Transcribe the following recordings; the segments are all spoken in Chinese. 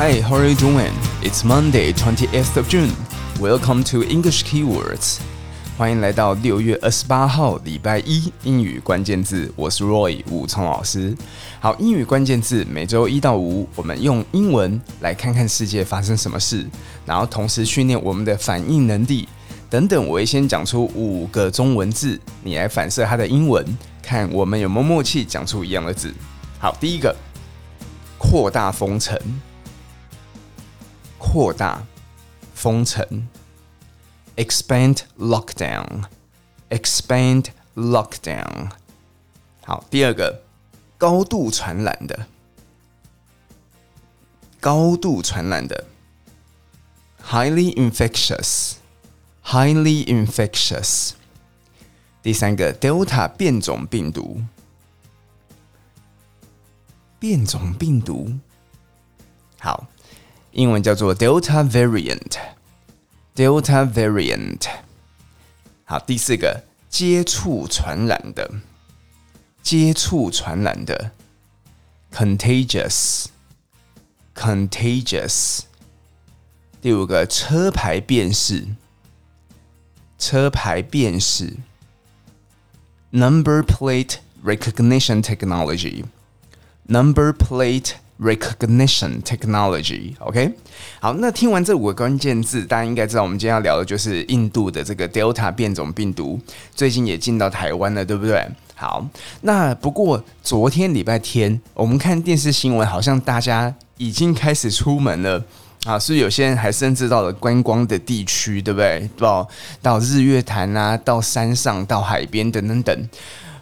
Hi, how are you doing? It's Monday, 28th of June. Welcome to English Keywords. 欢迎来到六月二十八号礼拜一英语关键字。我是 Roy 武聪老师。好，英语关键字每周一到五，我们用英文来看看世界发生什么事，然后同时训练我们的反应能力等等。我会先讲出五个中文字，你来反射它的英文，看我们有没有默契讲出一样的字。好，第一个，扩大封城。扩大封城，expand lockdown，expand lockdown。好，第二个，高度传染的，高度传染的，highly infectious，highly infectious。第三个，Delta 变种病毒，变种病毒。好。英文叫做 Delta variant，Delta variant。好，第四个接触传染的，接触传染的，contagious，contagious。第五个车牌辨识，车牌辨识，number plate recognition technology，number plate。Recognition technology，OK，好，那听完这五个关键字，大家应该知道，我们今天要聊的就是印度的这个 Delta 变种病毒，最近也进到台湾了，对不对？好，那不过昨天礼拜天，我们看电视新闻，好像大家已经开始出门了啊，所以有些人还甚至到了观光的地区，对不对？到到日月潭啊，到山上，到海边等等等。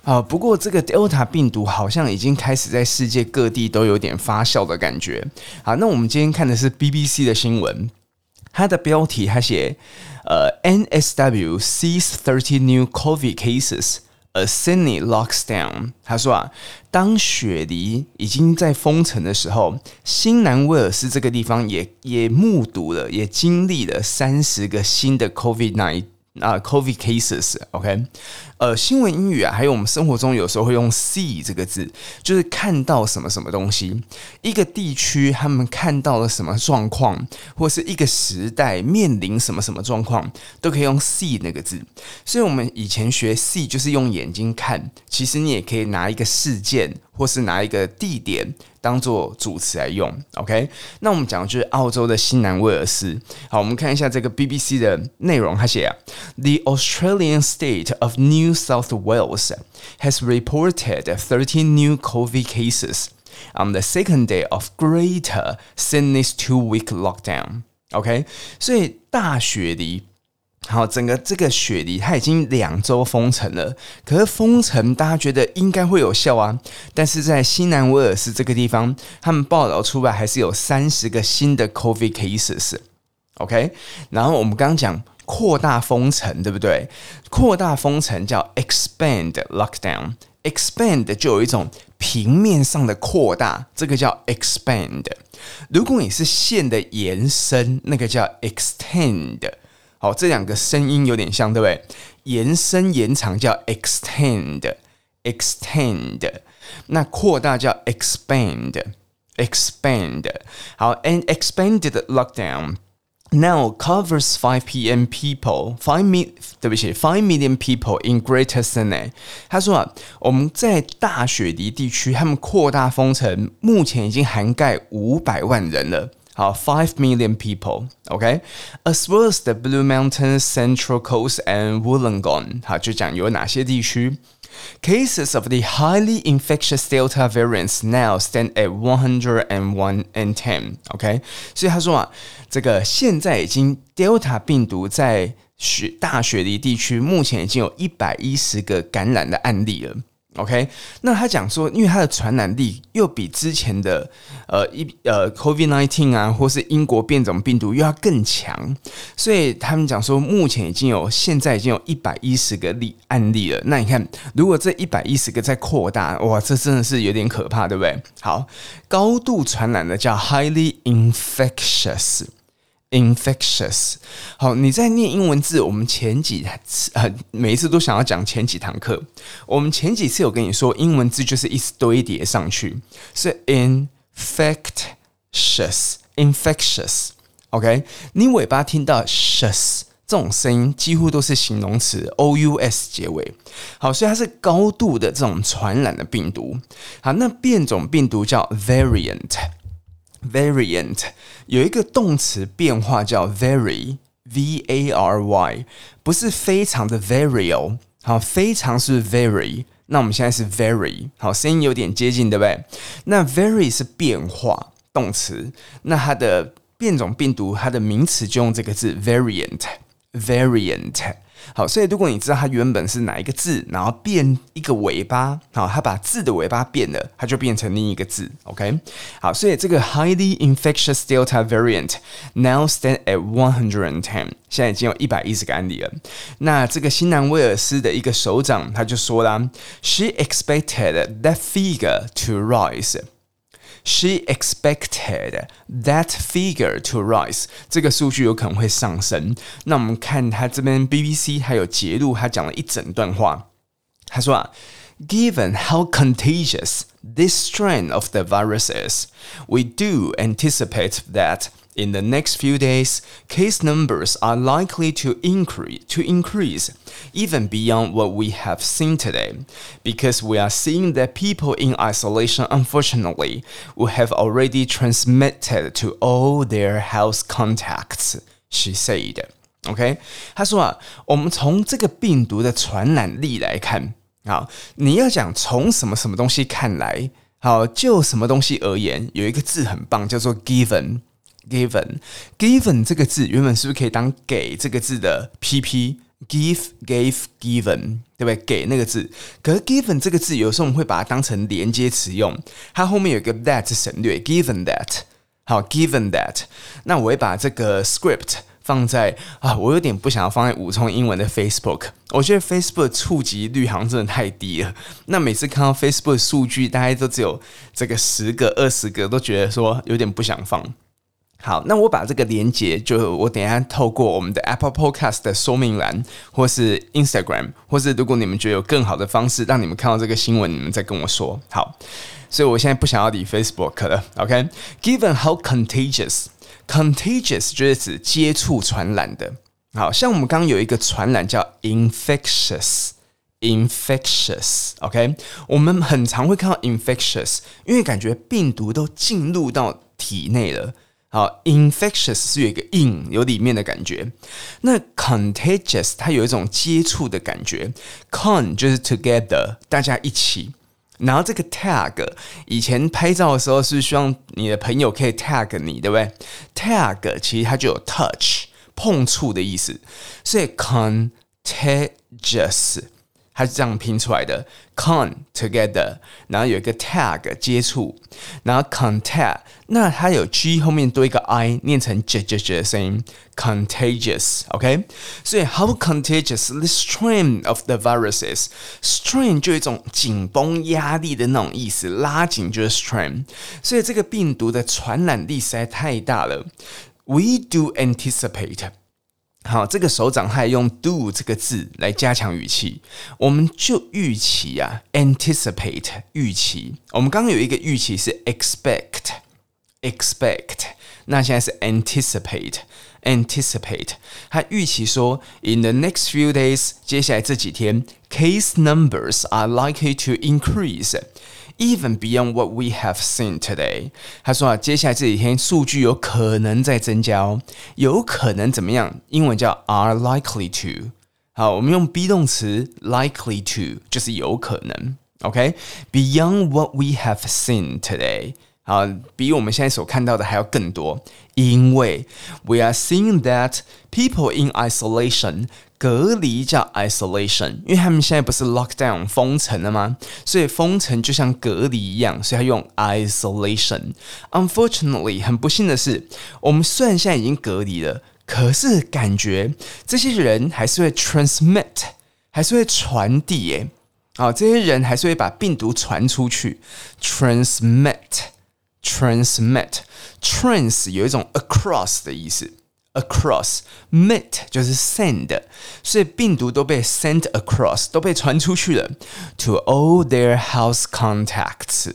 啊，不过这个 Delta 病毒好像已经开始在世界各地都有点发酵的感觉。好，那我们今天看的是 BBC 的新闻，它的标题它写，呃，NSW sees thirty new COVID cases as Sydney locks down。他说啊，当雪梨已经在封城的时候，新南威尔士这个地方也也目睹了，也经历了三十个新的 COVID nine 啊，COVID cases，OK，呃，新闻英语啊，还有我们生活中有时候会用 see 这个字，就是看到什么什么东西，一个地区他们看到了什么状况，或是一个时代面临什么什么状况，都可以用 see 那个字。所以，我们以前学 see 就是用眼睛看，其实你也可以拿一个事件，或是拿一个地点。当做主词来用，OK？那我们讲的就是澳洲的新南威尔士。好，我们看一下这个 BBC 的内容，他写啊：The Australian state of New South Wales has reported 13 new COVID cases on the second day of Greater Sydney's two-week lockdown。OK？所以大雪梨。 好，整个这个雪梨它已经两周封城了，可是封城大家觉得应该会有效啊，但是在新南威尔士这个地方，他们报道出来还是有三十个新的 COVID cases，OK？然后我们刚刚讲扩大封城，对不对？扩大封城叫 expand lockdown，expand 就有一种平面上的扩大，这个叫 expand。如果你是线的延伸，那个叫 extend。好，这两个声音有点像，对不对？延伸延长叫 extend，extend，那扩大叫 expand，expand。好，an expanded lockdown now covers five PM people, five mi，对不起，five million people in Greater Sydney。他说啊，我们在大雪梨地区，他们扩大封城，目前已经涵盖五百万人了。好，five million people，OK，as well as the Blue Mountains, Central Coast and Wollongong。好，就讲有哪些地区。Cases of the highly infectious Delta variants now stand at one hundred and one and ten。OK，所以他说啊，这个现在已经 Delta 病毒在雪大雪梨地区，目前已经有一百一十个感染的案例了。 OK，那他讲说，因为它的传染力又比之前的呃一呃 COVID-19 啊，或是英国变种病毒又要更强，所以他们讲说，目前已经有现在已经有一百一十个例案例了。那你看，如果这一百一十个再扩大，哇，这真的是有点可怕，对不对？好，高度传染的叫 highly infectious。Infectious，好，你在念英文字，我们前几次呃每一次都想要讲前几堂课，我们前几次有跟你说，英文字就是一堆叠上去，是 infectious，infectious，OK？、你尾巴听到 sh 这种声音，几乎都是形容词 ous 结尾。好，所以它是高度的这种传染的病毒。好，那变种病毒叫 variant Variant 有一个动词变化叫 vary，v a r y，不是非常的 very 哦。好，非常是 very，那我们现在是 very，好，声音有点接近，对不对？那 very 是变化动词，那它的变种病毒，它的名词就用这个字 variant，variant。好，所以如果你知道它原本是哪一个字，然后变一个尾巴，好，它把字的尾巴变了，它就变成另一个字。OK，好，所以这个 highly infectious Delta variant now stand at one hundred and ten，现在已经有一百一十个案例了。那这个新南威尔斯的一个首长他就说啦，She expected that figure to rise。She expected that figure to rise，这个数据有可能会上升。那我们看他这边 BBC 还有节录，他讲了一整段话。他说啊，Given how contagious this strain of the virus is, we do anticipate that. In the next few days, case numbers are likely to increase, to increase even beyond what we have seen today, because we are seeing that people in isolation, unfortunately, will have already transmitted to all their house contacts. She said. OK，他说啊，我们从这个病毒的传染力来看，好，你要讲从什么什么东西看来，好，就什么东西而言，有一个字很棒，叫做 given。 Given given 这个字原本是不是可以当给这个字的 pp？give gave given 对不对？给那个字，可是 given 这个字有时候我们会把它当成连接词用，它后面有一个 that 省略，given that 好，given that，那我会把这个 script 放在啊，我有点不想要放在五重英文的 Facebook，我觉得 Facebook 触及率好像真的太低了。那每次看到 Facebook 数据，大概都只有这个十个、二十个，都觉得说有点不想放。好，那我把这个连接，就我等一下透过我们的 Apple Podcast 的说明栏，或是 Instagram，或是如果你们觉得有更好的方式让你们看到这个新闻，你们再跟我说。好，所以我现在不想要理 Facebook 了。OK，Given、how contagious，contagious 就是指接触传染的。好像我们刚刚有一个传染叫 infectious，infectious。OK，我们很常会看到 infectious，因为感觉病毒都进入到体内了。好，infectious 是有一个 in 有里面的感觉，那 contagious 它有一种接触的感觉，con 就是 together 大家一起，然后这个 tag 以前拍照的时候是希望你的朋友可以 tag 你，对不对？tag 其实它就有 touch 碰触的意思，所以 contagious。它是这样拼出来的，con together，然后有一个 tag 接触，然后 contact，那它有 g 后面多一个 i，念成 j j j 的声音，contagious，OK？、Okay? 所以 how contagious this strain of the viruses？strain 就有一种紧绷压力的那种意思，拉紧就是 strain，所以这个病毒的传染力实在太大了。We do anticipate。 好，这个首长他还用 do 这个字来加强语气，我们就预期啊，anticipate 预期。我们刚刚有一个预期是 expect，expect，那现在是 anticipate，anticipate。他预期说，in the next few days，接下来这几天，case numbers are likely to increase。Even beyond what we have seen today，他说啊，接下来这几天数据有可能在增加哦，有可能怎么样？英文叫 are likely to。好，我们用 be 动词 likely to，就是有可能。OK，beyond what we have seen today，好，比我们现在所看到的还要更多，因为 we are seeing that people in isolation。 隔离叫 isolation，因为他们现在不是 lockdown 封城了吗？所以封城就像隔离一样，所以他用 isolation。Unfortunately，很不幸的是，我们虽然现在已经隔离了，可是感觉这些人还是会 transmit，还是会传递耶。好，这些人还是会把病毒传出去，transmit，transmit，trans 有一种 across 的意思。Across mit 就是 send，所以病毒都被 sent across，都被传出去了。To all their house contacts。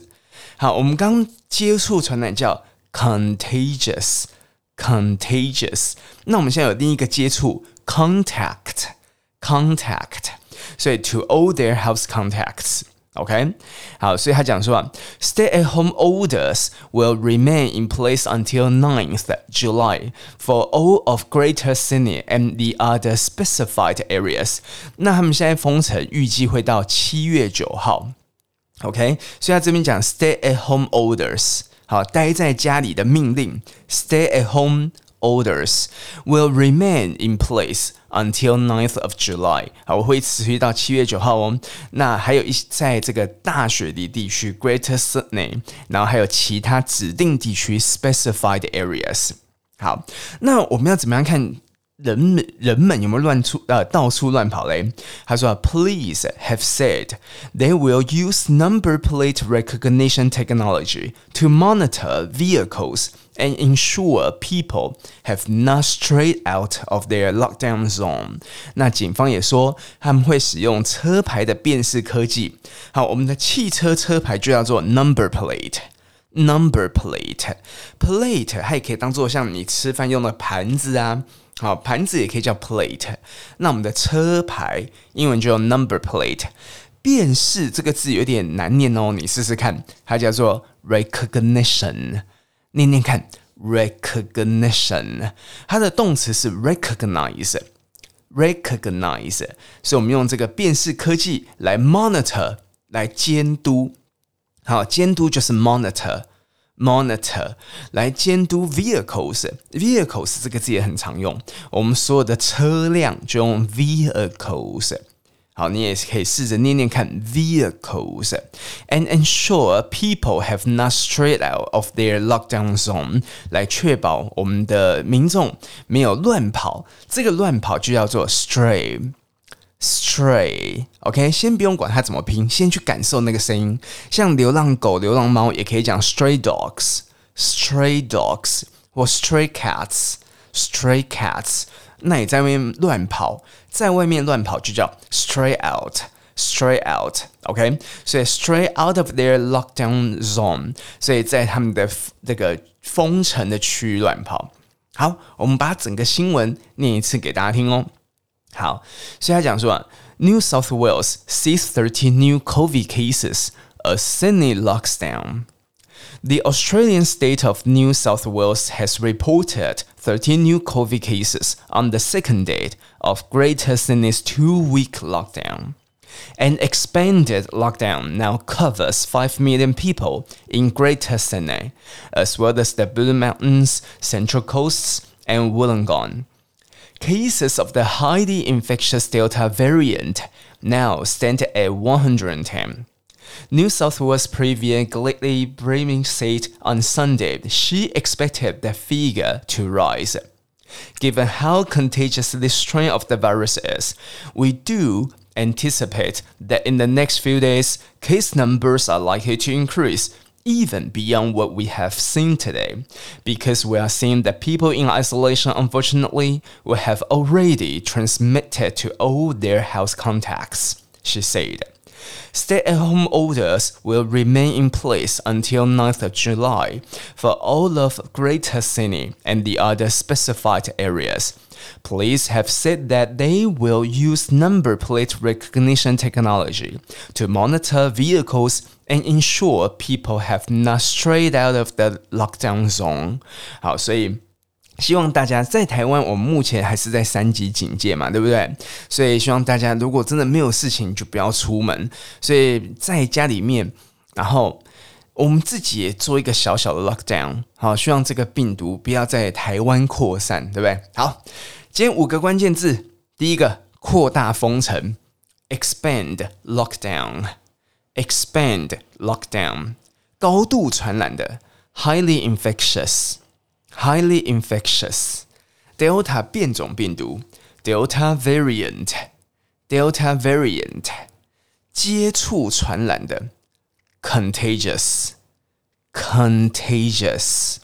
好，我们刚接触传染叫 contagious，contagious。那我们现在有另一个接触，contact，contact，所以 to all their house contacts。 OK，好，所以他讲说啊，stay-at-home orders will remain in place until 9th July for all of Greater Sydney and the other specified areas。那他们现在封城预计会到七月九号。OK，所以他这边讲 stay-at-home orders，好，待在家里的命令，stay-at-home orders will remain in place。Until 9th of July，好，我会持续到七月九号哦。那还有一在这个大雪梨地区 Greater Sydney，然后还有其他指定地区 Specified areas。好，那我们要怎么样看 人们人们有没有乱出呃到处乱跑嘞？他说，Police have said they will use number plate recognition technology to monitor vehicles。And ensure people have not strayed out of their lockdown zone。那警方也说他们会使用车牌的辨识科技。好，我们的汽车车牌就叫做 number plate。number plate，plate 它也可以当做像你吃饭用的盘子啊。 好，盘子也可以叫 plate。那我们的车牌英文就用 number plate。辨识这个字有点难念哦，你试试看，它叫做 recognition。念念看，recognition，它的动词是 recognize，recognize，所以我们用这个辨识科技来 monitor，来监督。好，监督就是 monitor monitor，monitor，来监督 vehicles，vehicles 这个字也很常用，我们所有的车辆就用 vehicles。好，你也可以试着念念看 vehicles and ensure people have not strayed out of their lockdown zone，来确保我们的民众没有乱跑。这个乱跑就叫做 Stray，OK，先不用管它怎么拼，先去感受那个声音。像流浪狗、流浪猫也可以讲 stray dogs，stray dogs 或 stray cats，stray cats。那你在外面乱跑，在外面乱跑就叫 stray out，stray out，OK？所以 stray out of their lockdown zone，所以在他们的这个封城的区域乱跑。好，我们把整个新闻念一次给大家听哦。好，所以他讲说，New South Wales sees thirteen new COVID cases as Sydney locks down。The Australian state of New South Wales has reported 13 new COVID cases on the second day of Greater Sydney's two-week lockdown. An expanded lockdown now covers 5 million people in Greater Sydney, as well as the Blue Mountains, Central Coasts, and Wollongong. Cases of the highly infectious Delta variant now stand at 110. New South Wales Premier Gladys Berejiklian said on Sunday she expected the figure to rise. Given how contagious this strain of the virus is, we do anticipate that in the next few days, case numbers are likely to increase even beyond what we have seen today, because we are seeing that people in isolation, unfortunately, will have already transmitted to all their house contacts, she said. Stay-at-home orders will remain in place until 9th of July for all of Greater Sydney and the other specified areas. Police have said that they will use number plate recognition technology to monitor vehicles and ensure people have not strayed out of the lockdown zone. 好，所以。 希望大家在台湾，我们目前还是在三级警戒嘛，对不对？所以希望大家如果真的没有事情，就不要出门。所以在家里面，然后我们自己也做一个小小的 lockdown，好，希望这个病毒不要在台湾扩散，对不对？好，今天五个关键字，第一个扩大封城，expand lockdown，expand lockdown，高度传染的，highly infectious。Highly infectious Delta 变种病毒 Delta variant Delta variant 接触传染的 Contagious Contagious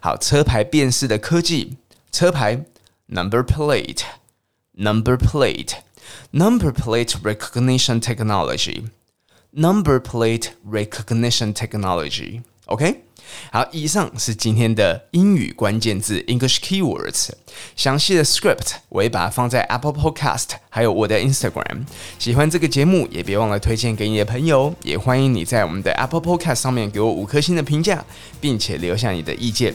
好，车牌辨识的科技车牌 Number plate Number plate Number plate recognition technology Number plate recognition technology OK。 好，以上是今天的英语关键字 English Keywords，详细的 script 我会把它放在 Apple Podcast，还有我的 Instagram。喜欢这个节目，也别忘了推荐给你的朋友。也欢迎你在我们的 Apple Podcast 上面给我五颗星的评价，并且留下你的意见。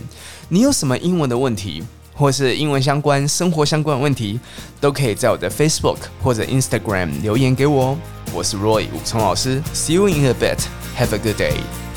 你有什么英文的问题，或是英文相关、生活相关的问题，都可以在我的 Facebook 或者 Instagram 留言给我。我是 Roy 武聪老师，See you in a bit. Have a good day.